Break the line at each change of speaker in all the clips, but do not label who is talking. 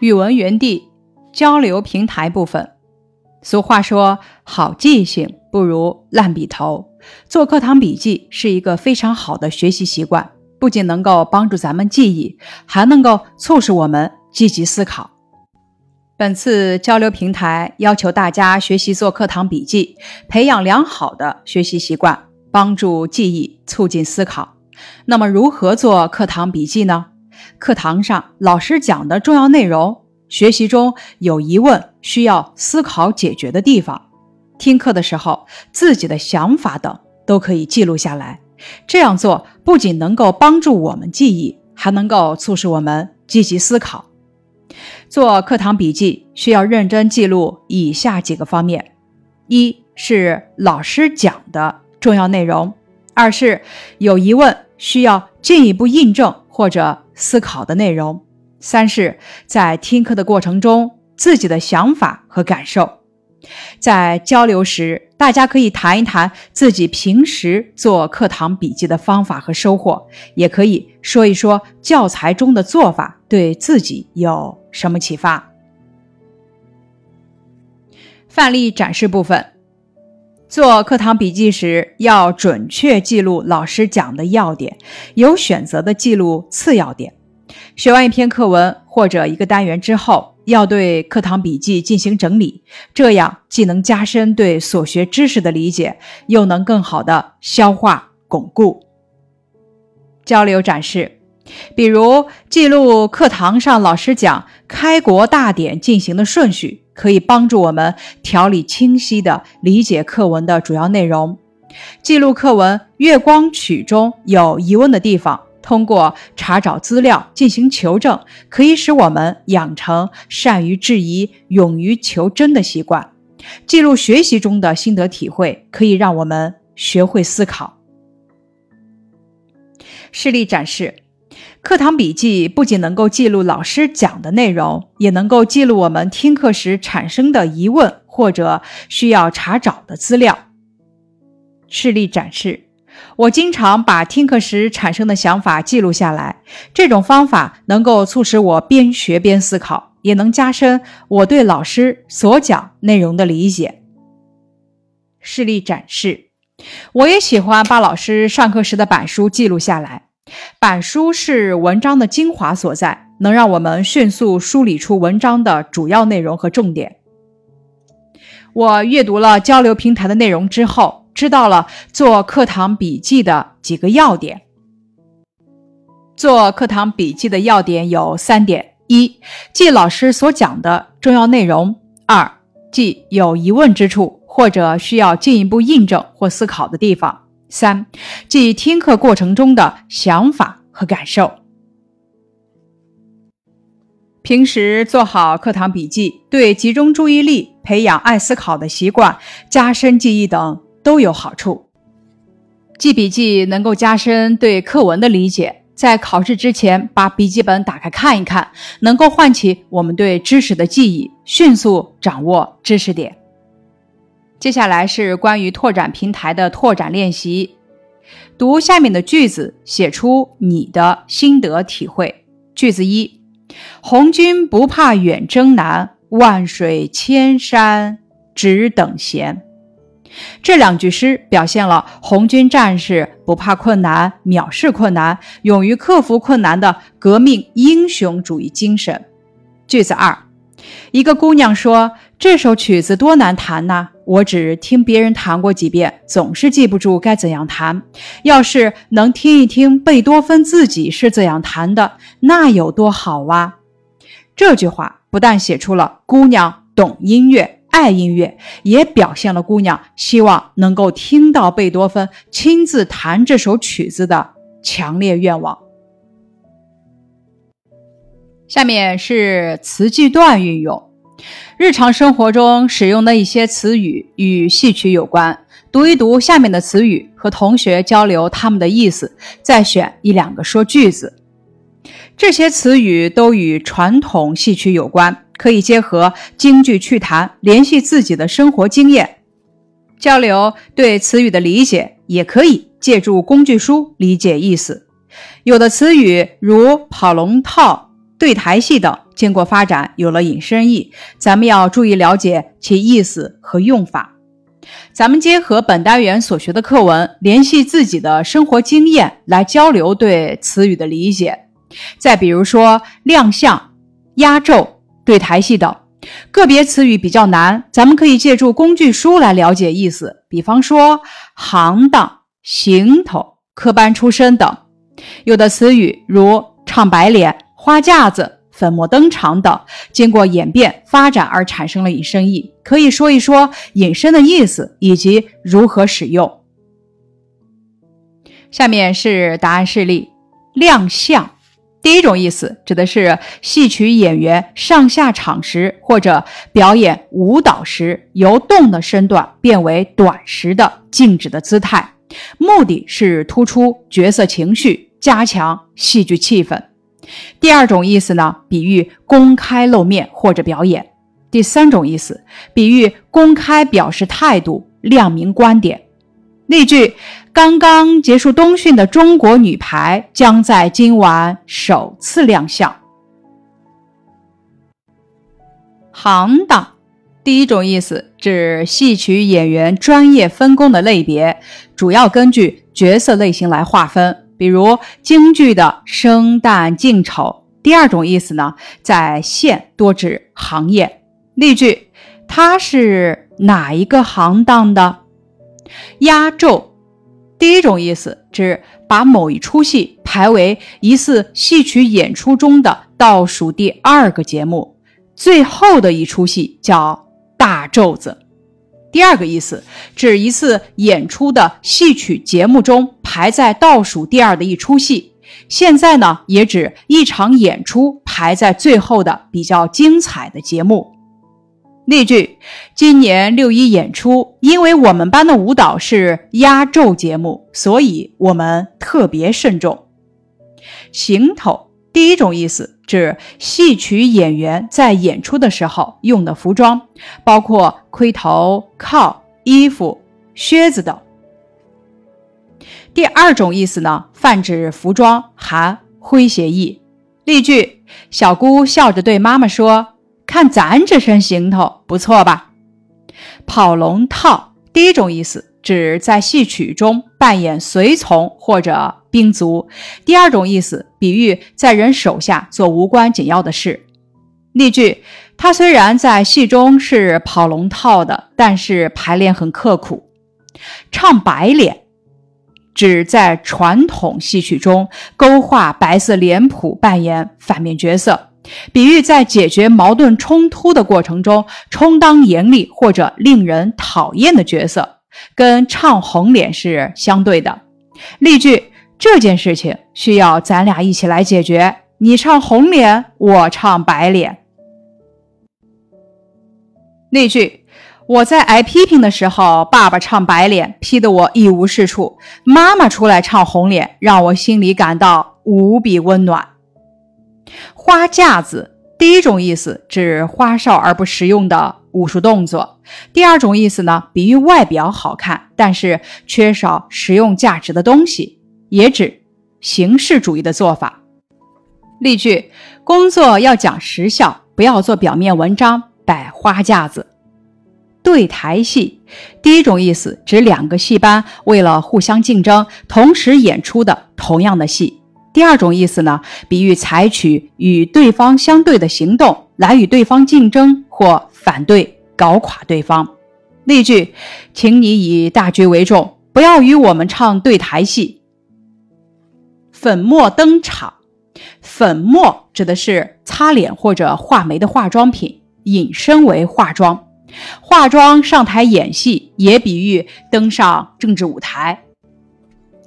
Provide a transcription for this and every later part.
语文园地交流平台部分。俗话说：“好记性不如烂笔头。”做课堂笔记是一个非常好的学习习惯，不仅能够帮助咱们记忆，还能够促使我们积极思考。本次交流平台要求大家学习做课堂笔记，培养良好的学习习惯，帮助记忆，促进思考。那么，如何做课堂笔记呢？课堂上老师讲的重要内容，学习中有疑问需要思考解决的地方，听课的时候自己的想法等都可以记录下来。这样做不仅能够帮助我们记忆，还能够促使我们积极思考。做课堂笔记需要认真记录以下几个方面：一是老师讲的重要内容；二是有疑问需要进一步印证或者思考的内容；三是在听课的过程中自己的想法和感受。在交流时，大家可以谈一谈自己平时做课堂笔记的方法和收获，也可以说一说教材中的做法对自己有什么启发。范例展示部分，做课堂笔记时要准确记录老师讲的要点，有选择的记录次要点。学完一篇课文或者一个单元之后。要对课堂笔记进行整理，这样既能加深对所学知识的理解，又能更好的消化巩固。交流展示，比如记录课堂上老师讲开国大典进行的顺序，可以帮助我们条理清晰的理解课文的主要内容。记录课文《月光曲》中有疑问的地方。通过查找资料进行求证，可以使我们养成善于质疑、勇于求真的习惯。记录学习中的心得体会，可以让我们学会思考。示例展示：课堂笔记不仅能够记录老师讲的内容，也能够记录我们听课时产生的疑问或者需要查找的资料。示例展示。我经常把听课时产生的想法记录下来，这种方法能够促使我边学边思考，也能加深我对老师所讲内容的理解。示例展示，我也喜欢把老师上课时的板书记录下来，板书是文章的精华所在，能让我们迅速梳理出文章的主要内容和重点。我阅读了交流平台的内容之后。知道了做课堂笔记的几个要点。做课堂笔记的要点有三点：一、记老师所讲的重要内容；二、记有疑问之处或者需要进一步印证或思考的地方；三、记听课过程中的想法和感受。平时做好课堂笔记，对集中注意力、培养爱思考的习惯、加深记忆等。都有好处。记笔记能够加深对课文的理解，在考试之前把笔记本打开看一看，能够唤起我们对知识的记忆，迅速掌握知识点。接下来是关于拓展平台的拓展练习，读下面的句子，写出你的心得体会。句子一：红军不怕远征难，万水千山只等闲。这两句诗表现了红军战士不怕困难、藐视困难、勇于克服困难的革命英雄主义精神。句子二，一个姑娘说：“这首曲子多难弹呐！我只听别人弹过几遍，总是记不住该怎样弹。要是能听一听贝多芬自己是怎样弹的，那有多好哇！”这句话不但写出了姑娘懂音乐。爱音乐也表现了姑娘希望能够听到贝多芬亲自弹这首曲子的强烈愿望。下面是词句段运用，日常生活中使用的一些词语与戏曲有关，读一读下面的词语，和同学交流他们的意思，再选一两个说句子。这些词语都与传统戏曲有关。可以结合京剧趣谈，联系自己的生活经验，交流对词语的理解；也可以借助工具书理解意思。有的词语如跑龙套、对台戏等，经过发展有了引申义，咱们要注意了解其意思和用法。咱们结合本单元所学的课文，联系自己的生活经验来交流对词语的理解。再比如说亮相、压轴、对台戏等个别词语比较难，咱们可以借助工具书来了解意思。比方说行当、行头、科班出身等。有的词语如唱白脸、花架子。粉墨登场等，经过演变发展而产生了引申义，可以说一说引申的意思以及如何使用。下面是答案示例：亮相，第一种意思指的是戏曲演员上下场时或者表演舞蹈时，由动的身段变为短时的静止的姿态，目的是突出角色情绪，加强戏剧气氛。第二种意思呢，比喻公开露面或者表演；第三种意思，比喻公开表示态度、亮明观点。例句：刚刚结束冬训的中国女排将在今晚首次亮相。行当，第一种意思指戏曲演员专业分工的类别，主要根据角色类型来划分。比如京剧的生旦净丑，第二种意思呢，在县多指行业。例句：他是哪一个行当的？压轴，第一种意思指把某一出戏排为一次戏曲演出中的倒数第二个节目，最后的一出戏叫大轴子。第二个意思指一次演出的戏曲节目中排在倒数第二的一出戏。现在呢，也指一场演出排在最后的比较精彩的节目。例句：今年六一演出，因为我们班的舞蹈是压轴节目，所以我们特别慎重。行头，第一种意思。指戏曲演员在演出的时候用的服装，包括盔头、靠、衣服、靴子等。第二种意思呢，泛指服装，含诙谐意。例句：小姑笑着对妈妈说：“看咱这身行头，不错吧？”跑龙套，第一种意思指在戏曲中扮演随从或者。兵卒，第二种意思，比喻在人手下做无关紧要的事。例句：他虽然在戏中是跑龙套的，但是排练很刻苦。唱白脸，指在传统戏曲中勾画白色脸谱，扮演反面角色，比喻在解决矛盾冲突的过程中充当严厉或者令人讨厌的角色，跟唱红脸是相对的。例句。这件事情需要咱俩一起来解决。你唱红脸，我唱白脸。那句：我在挨批评的时候，爸爸唱白脸，批得我一无是处；妈妈出来唱红脸，让我心里感到无比温暖。花架子，第一种意思指花哨而不实用的武术动作；第二种意思呢，比喻外表好看，但是缺少实用价值的东西。也指形式主义的做法。例句：工作要讲实效，不要做表面文章，摆花架子。对台戏，第一种意思指两个戏班为了互相竞争，同时演出的同样的戏；第二种意思呢，比喻采取与对方相对的行动来与对方竞争或反对，搞垮对方。例句：请你以大局为重，不要与我们唱对台戏。粉墨登场，粉墨指的是擦脸或者画眉的化妆品，引申为化妆。化妆上台演戏，也比喻登上政治舞台。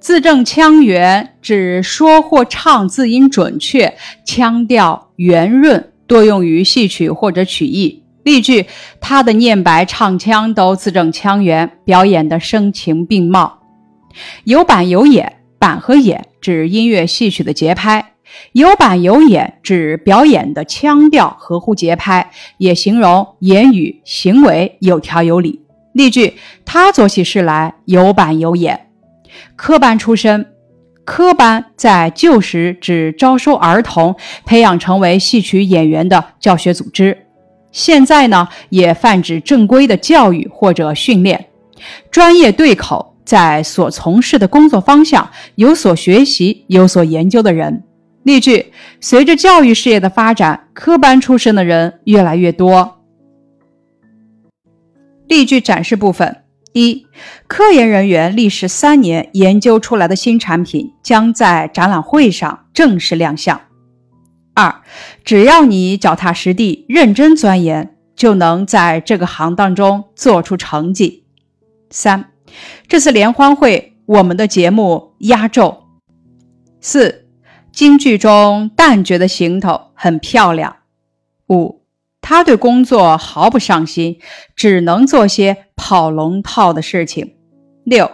字正腔圆指说或唱字音准确，腔调圆润，多用于戏曲或者曲艺。例句：他的念白唱腔都字正腔圆，表演的声情并茂。有板有眼。板和眼指音乐戏曲的节拍，有板有眼指表演的腔调合乎节拍，也形容言语行为有条有理。例句：他做起事来有板有眼。科班出身，科班在旧时指招收儿童，培养成为戏曲演员的教学组织，现在呢也泛指正规的教育或者训练，专业对口，在所从事的工作方向有所学习、有所研究的人。例句：随着教育事业的发展，科班出身的人越来越多。例句展示部分。一、科研人员历时三年研究出来的新产品将在展览会上正式亮相。二、只要你脚踏实地、认真钻研，就能在这个行当中做出成绩。三、这次联欢会我们的节目压轴。四、京剧中旦角的行头很漂亮。五。他对工作毫不上心，只能做些跑龙套的事情。六，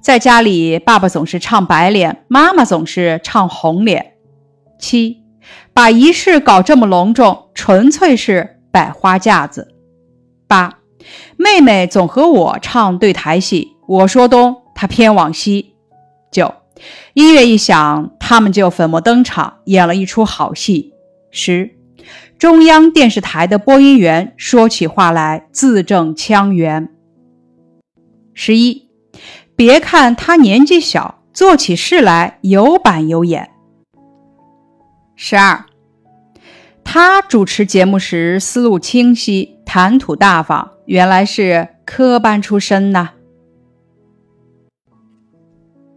在家里，爸爸总是唱白脸，妈妈总是唱红脸。七，把仪式搞这么隆重，纯粹是摆花架子。八，妹妹总和我唱对台戏，我说东，她偏往西。九，音乐一响，他们就粉墨登场，演了一出好戏。十。中央电视台的播音员说起话来字正腔圆。十一，别看他年纪小，做起事来有板有眼。十二，他主持节目时思路清晰，谈吐大方，原来是科班出身呐。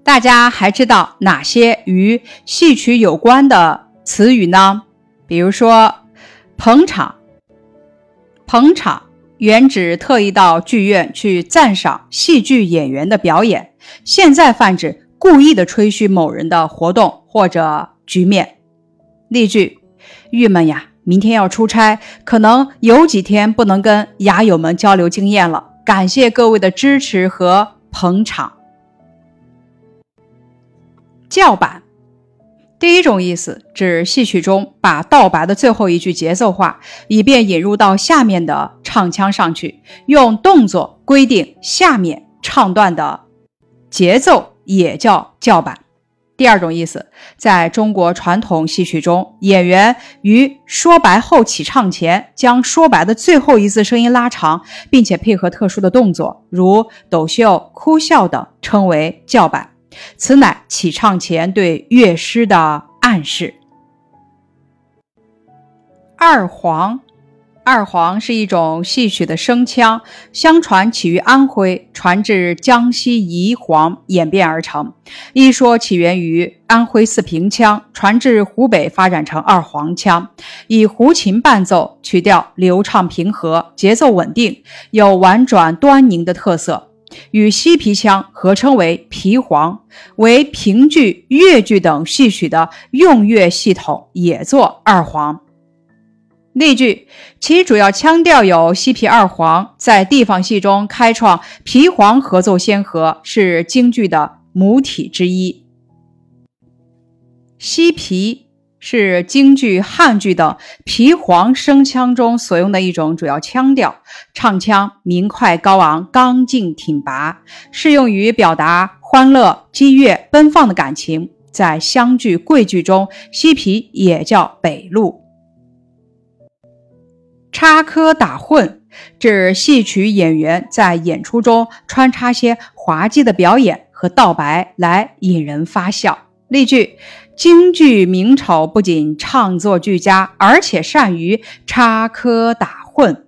大家还知道哪些与戏曲有关的词语呢？比如说。捧场，捧场原指特意到剧院去赞赏戏剧演员的表演，现在泛指故意的吹嘘某人的活动或者局面。例句：郁闷呀，明天要出差，可能有几天不能跟牙友们交流经验了。感谢各位的支持和捧场。叫板。第一种意思指戏曲中把道白的最后一句节奏化，以便引入到下面的唱腔上去，用动作规定下面唱段的节奏，也叫叫板。第二种意思，在中国传统戏曲中，演员于说白后起唱前，将说白的最后一字声音拉长，并且配合特殊的动作，如抖袖、哭笑等，称为叫板。此乃起唱前对乐师的暗示。二黄，二黄是一种戏曲的声腔，相传起于安徽，传至江西宜黄，演变而成。一说起源于安徽四平腔，传至湖北，发展成二黄腔，以胡琴伴奏，曲调流畅平和，节奏稳定，有婉转端凝的特色。与西皮腔合称为皮黄，为评剧、越剧等戏曲的用乐系统，也作二黄。例句：其主要腔调有西皮二黄，在地方戏中开创皮黄合奏先河，是京剧的母体之一。西皮。是京剧、汉剧等皮黄声腔中所用的一种主要腔调，唱腔明快高昂、刚劲挺拔，适用于表达欢乐、激越、奔放的感情。在湘剧、桂剧中，西皮也叫北路。插科打诨，指戏曲演员在演出中穿插些滑稽的表演和道白来引人发笑。例句。京剧名丑不仅唱作俱佳，而且善于插科打诨。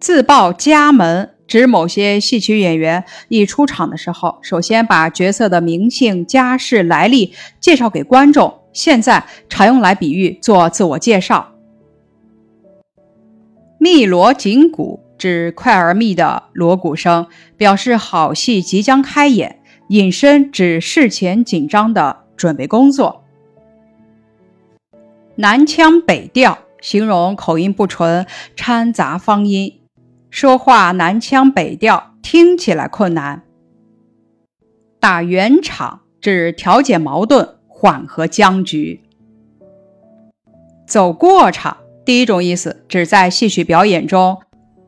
自报家门指某些戏曲演员一出场的时候，首先把角色的名姓、家世、来历介绍给观众，现在常用来比喻做自我介绍。密锣紧鼓指快而密的锣鼓声，表示好戏即将开演。隐身指事前紧张的准备工作。南腔北调形容口音不纯，掺杂方音，说话南腔北调，听起来困难。打圆场指调解矛盾，缓和僵局。走过场，第一种意思指在戏曲表演中，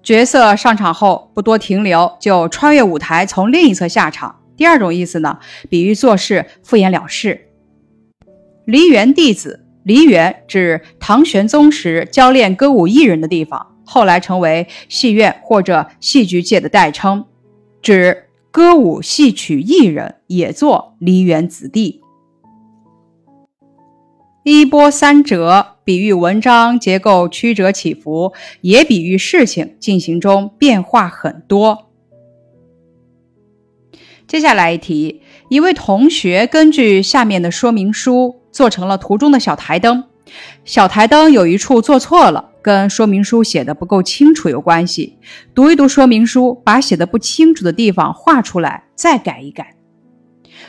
角色上场后不多停留，就穿越舞台，从另一侧下场。第二种意思呢，比喻做事敷衍了事。梨园弟子，梨园指唐玄宗时教练歌舞艺人的地方，后来成为戏院或者戏剧界的代称，指歌舞戏曲艺人也做梨园子弟。一波三折，比喻文章结构曲折起伏，也比喻事情进行中变化很多。接下来一题，一位同学根据下面的说明书做成了图中的小台灯。小台灯有一处做错了，跟说明书写的不够清楚有关系。读一读说明书，把写的不清楚的地方画出来，再改一改。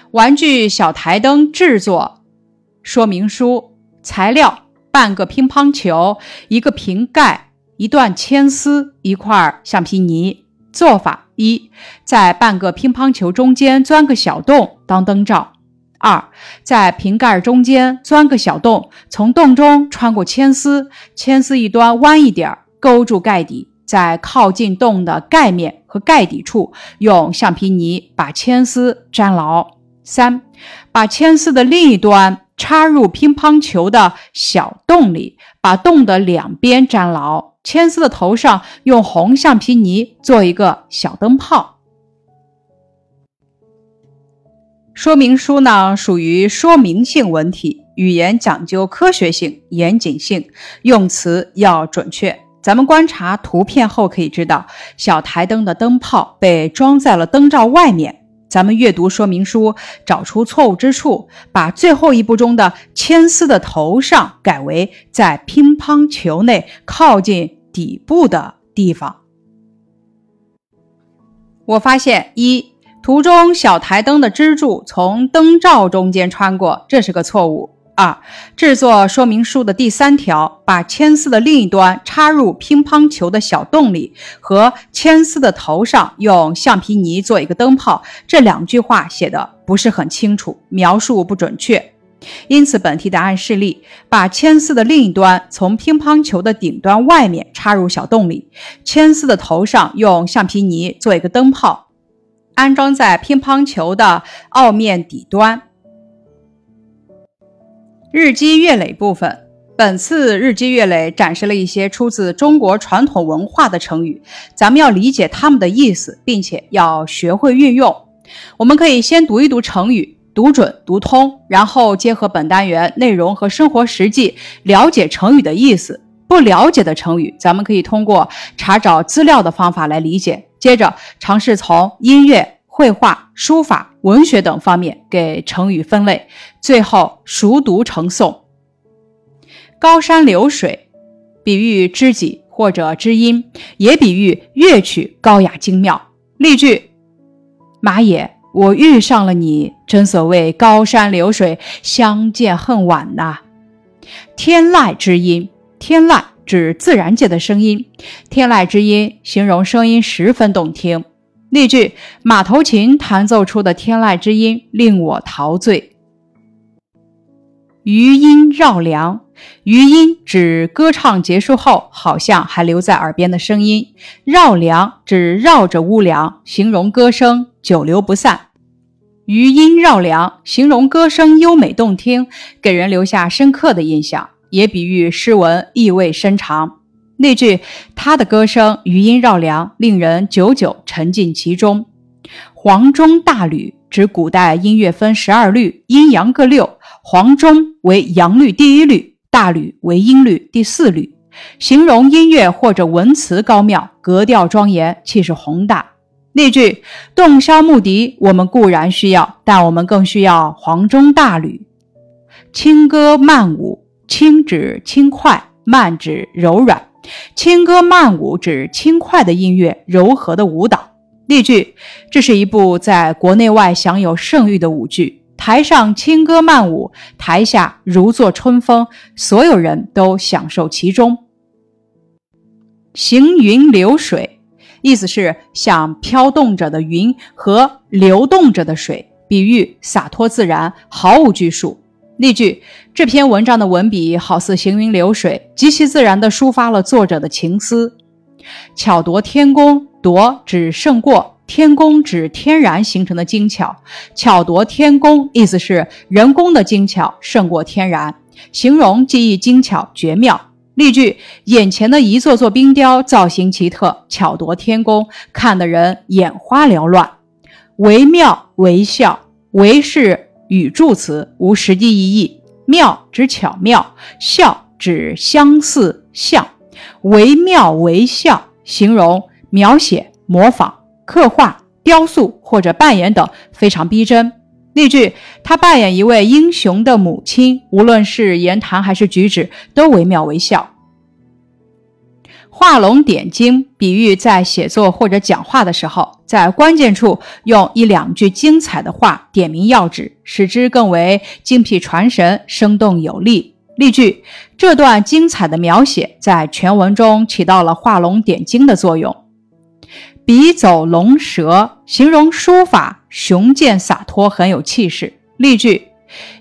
玩具小台灯制作。说明书材料：半个乒乓球，一个瓶盖，一段铅丝，一块橡皮泥。做法一：在半个乒乓球中间钻个小洞当灯罩。二：在瓶盖中间钻个小洞，从洞中穿过铅丝，铅丝一端弯一点，勾住盖底，在靠近洞的盖面和盖底处用橡皮泥把铅丝粘牢。三：把铅丝的另一端。插入乒乓球的小洞里，把洞的两边粘牢。铅丝的头上用红橡皮泥做一个小灯泡。说明书呢，属于说明性文体，语言讲究科学性、严谨性，用词要准确。咱们观察图片后可以知道，小台灯的灯泡被装在了灯罩外面。咱们阅读说明书，找出错误之处，把最后一步中的铅丝的头上改为在乒乓球内靠近底部的地方。我发现一图中小台灯的支柱从灯罩中间穿过，这是个错误。二、制作说明书的第三条，把铅丝的另一端插入乒乓球的小洞里，和铅丝的头上用橡皮泥做一个灯泡，这两句话写的不是很清楚，描述不准确。因此，本题答案示例：把铅丝的另一端从乒乓球的顶端外面插入小洞里，铅丝的头上用橡皮泥做一个灯泡，安装在乒乓球的凹面底端。日积月累部分，本次日积月累展示了一些出自中国传统文化的成语，咱们要理解它们的意思，并且要学会运用。我们可以先读一读成语，读准读通，然后结合本单元内容和生活实际，了解成语的意思。不了解的成语，咱们可以通过查找资料的方法来理解。接着尝试从音乐。绘画、书法、文学等方面给成语分类，最后熟读成诵。高山流水，比喻知己或者知音，也比喻乐曲高雅精妙。例句：马也，我遇上了你，真所谓高山流水，相见恨晚呐。天籁之音，天籁指自然界的声音，天籁之音形容声音十分动听。例句：马头琴弹奏出的天籁之音令我陶醉。余音绕梁，余音指歌唱结束后好像还留在耳边的声音，绕梁指绕着屋梁，形容歌声久留不散。余音绕梁形容歌声优美动听，给人留下深刻的印象，也比喻诗文意味深长。那句他的歌声余音绕梁，令人久久沉浸其中。黄钟大吕指古代音乐分十二律，阴阳各六，黄钟为阳律第一律，大吕为阴律第四律，形容音乐或者文词高妙，格调庄严，气势宏大。那句洞箫木笛，我们固然需要，但我们更需要黄钟大吕。轻歌曼舞，轻指轻快，慢指柔软。轻歌曼舞指轻快的音乐，柔和的舞蹈。例句：这是一部在国内外享有盛誉的舞剧，台上轻歌曼舞，台下如坐春风，所有人都享受其中。行云流水，意思是像飘动着的云和流动着的水，比喻洒脱自然，毫无拘束。例句：这篇文章的文笔好似行云流水，极其自然地抒发了作者的情思。巧夺天工，夺指胜过，天工指天然形成的精巧，巧夺天工意思是人工的精巧胜过天然，形容技艺精巧绝妙。例句：眼前的一座座冰雕造型奇特，巧夺天工，看得人眼花缭乱。惟妙惟肖，惟是语助词，无实际意义。妙指巧妙，笑指相似像。惟妙惟肖，形容描写、模仿、刻画、雕塑或者扮演等非常逼真。例句：他扮演一位英雄的母亲，无论是言谈还是举止，都惟妙惟肖。画龙点睛，比喻在写作或者讲话的时候，在关键处用一两句精彩的话点明要旨，使之更为精辟传神、生动有力。例句：这段精彩的描写在全文中起到了画龙点睛的作用。笔走龙蛇，形容书法雄健洒脱，很有气势。例句：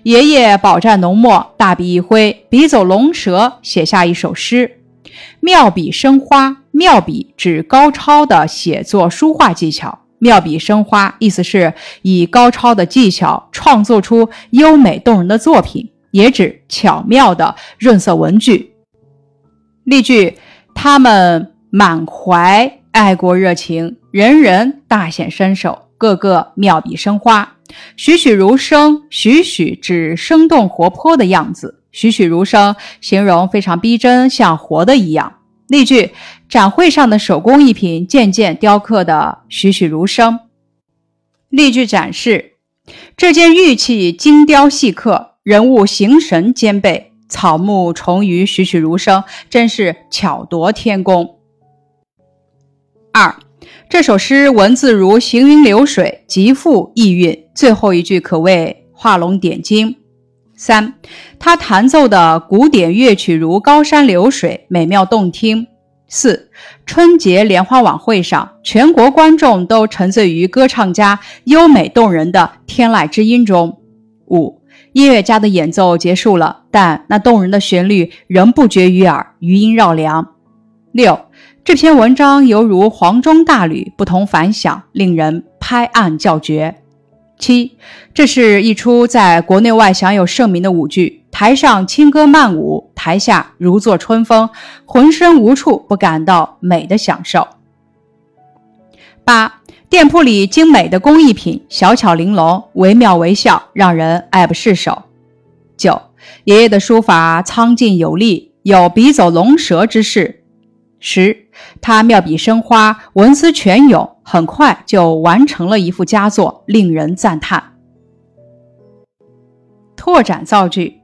爷爷饱蘸浓墨，大笔一挥，笔走龙蛇，写下一首诗。妙笔生花，妙笔指高超的写作书画技巧。妙笔生花，意思是以高超的技巧创作出优美动人的作品。也指巧妙的润色文句。例句：他们满怀爱国热情，人人大显身手，个个妙笔生花，栩栩如生。栩栩指生动活泼的样子，栩栩如生形容非常逼真，像活的一样。例句：展会上的手工艺品件件雕刻的栩栩如生。例句展示：这件玉器精雕细刻。人物形神兼备，草木虫鱼栩栩如生，真是巧夺天工。二，这首诗文字如行云流水，极富意蕴，最后一句可谓画龙点睛。三，他弹奏的古典乐曲如高山流水，美妙动听。四，春节联欢晚会上，全国观众都沉醉于歌唱家优美动人的天籁之音中。五。音乐家的演奏结束了，但那动人的旋律仍不绝于耳，余音绕梁。六，这篇文章犹如黄钟大吕，不同凡响，令人拍案叫绝。七，这是一出在国内外享有盛名的舞剧，台上轻歌曼舞，台下如坐春风，浑身无处不感到美的享受。八。店铺里精美的工艺品，小巧玲珑，惟妙惟肖，让人爱不释手。九，爷爷的书法苍劲有力，有笔走龙蛇之势。十，他妙笔生花，文思泉涌，很快就完成了一幅佳作，令人赞叹。拓展造句：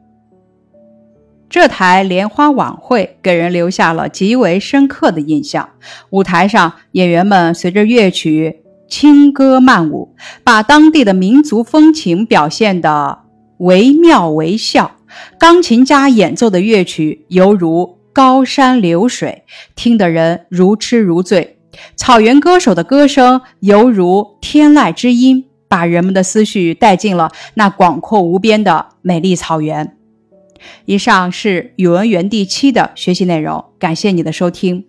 这台莲花晚会给人留下了极为深刻的印象。舞台上，演员们随着乐曲。轻歌曼舞，把当地的民族风情表现得惟妙惟肖。钢琴家演奏的乐曲犹如高山流水，听得人如痴如醉。草原歌手的歌声犹如天籁之音，把人们的思绪带进了那广阔无边的美丽草原。以上是语文园地七的学习内容，感谢你的收听。